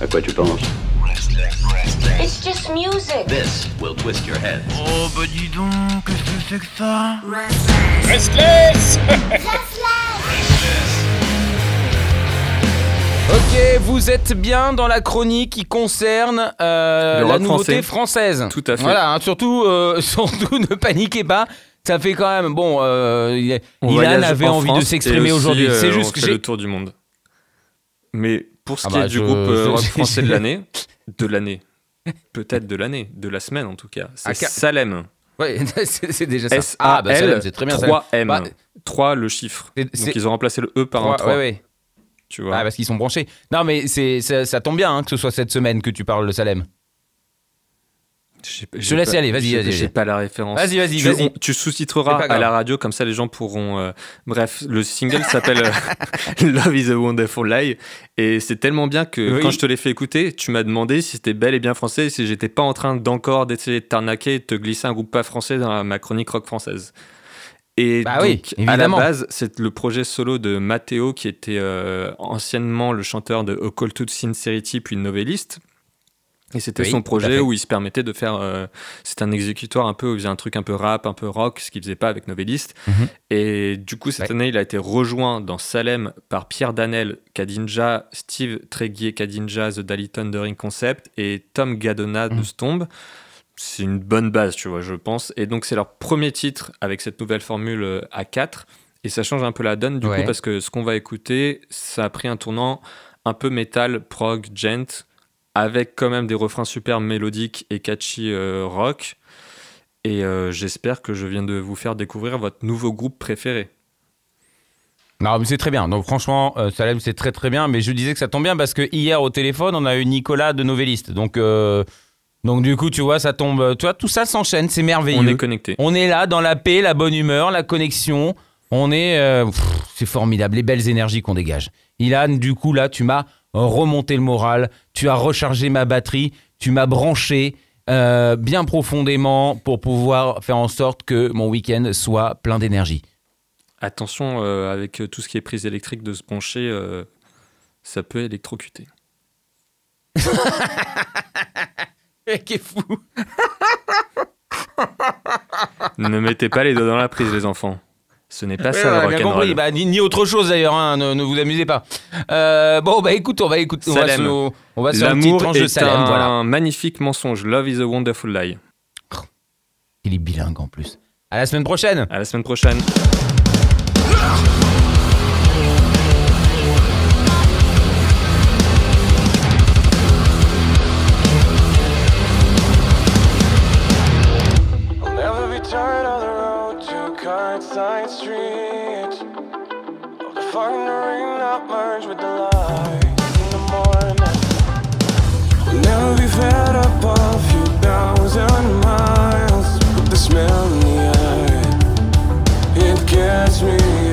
À quoi tu penses It's just music. This will twist your head. Oh bah dis donc, qu'est-ce que c'est que ça Restless Ok, vous êtes bien dans la chronique qui concerne euh, la nouveauté français. française. Tout à fait. Voilà, hein, surtout, euh, surtout ne paniquez pas. Ça fait quand même bon. Euh, Ilan avait en envie France de s'exprimer aujourd'hui. euh, C'est on juste que fait j'ai. le tour du monde. Mais pour ce Ah qui bah, est du je- groupe euh, je- rock français de l'année, de l'année, peut-être de l'année, de la semaine en tout cas, c'est Ah, Salem. Ouais, c'est déjà ça. S Ah A bah Salem, L c'est très bien. Salem. 3 M. Bah, 3 le chiffre. Donc ils ont remplacé le E par un Ouais, 3. ouais, ouais. Tu vois. Ah, parce qu'ils sont branchés. Non, mais c'est ça, ça tombe bien hein, que ce soit cette semaine que tu parles de Salem. J'ai- te laisse pas- y aller, vas-y, j'ai- pas la référence. Vas-y, vas-y, tu, vas-y. on- tu sous-titreras à la radio, comme ça les gens pourront. euh, Bref, le single s'appelle euh, Love is a Wonderful Lie. Et c'est tellement bien que Oui. quand je te l'ai fait écouter, tu m'as demandé si c'était bel et bien français si j'étais pas en train d'encore d'essayer de t'arnaquer et de te glisser un groupe pas français dans ma chronique rock française. Et Bah donc, oui, à la base, c'est le projet solo de Matteo, qui était euh, anciennement le chanteur de A Call to Sincerity, puis novelliste. Et c'était Oui, son projet où il se permettait de faire. euh, c'est un exécutoire un peu, où il faisait un truc un peu rap, un peu rock, ce qu'il faisait pas avec novelliste. Mhm. Et du coup, cette Ouais. année, il a été rejoint dans Salem par Pierre Danel, Kadinja, Steve Tréguier, Kadinja, The Daily Thundering Concept et Tom Gadona de Mhm. Stomb. C'est une bonne base, tu vois, je pense. Et donc, c'est leur premier titre avec cette nouvelle formule euh, à 4. Et ça change un peu la donne, du Ouais. coup, parce que ce qu'on va écouter, ça a pris un tournant un peu métal, prog, gent, avec quand même des refrains super mélodiques et catchy euh, rock. Et euh, j'espère que je viens de vous faire découvrir votre nouveau groupe préféré. Non, mais c'est très bien. Donc, franchement, euh, Salem, c'est très très bien. Mais je disais que ça tombe bien parce que hier au téléphone, on a eu Nicolas de Novelliste. Donc, donc du coup, tu vois, ça tombe. Tu vois, tout ça s'enchaîne. C'est merveilleux. On est connecté. On est là dans la paix, la bonne humeur, la connexion. On est. c'est formidable, les belles énergies qu'on dégage. Ilan, du coup, là, tu m'as remonté le moral. Tu as rechargé ma batterie. Tu m'as branché euh, bien profondément pour pouvoir faire en sorte que mon week-end soit plein d'énergie. Attention, euh, avec euh, tout ce qui est prise électrique de se pencher, euh, ça peut électrocuter. Qui est fou. ne mettez pas les doigts dans la prise, les enfants. Ce n'est pas Ouais, ça on a le bien compris. rock'n'roll. Bah, ni, ni autre chose d'ailleurs, hein, ne, ne vous amusez pas. Euh, bon, bah écoute, on va écouter. On va, se, on va sur une petite L'amour tranche est de Salem. un Voilà. magnifique mensonge. Love is a wonderful lie. Il est bilingue en plus. À la semaine prochaine. À la semaine prochaine. Of the rain that merge with the light in the morning. I'll never be fed up of few thousand miles with the smell in the air. It gets me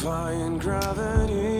defying gravity.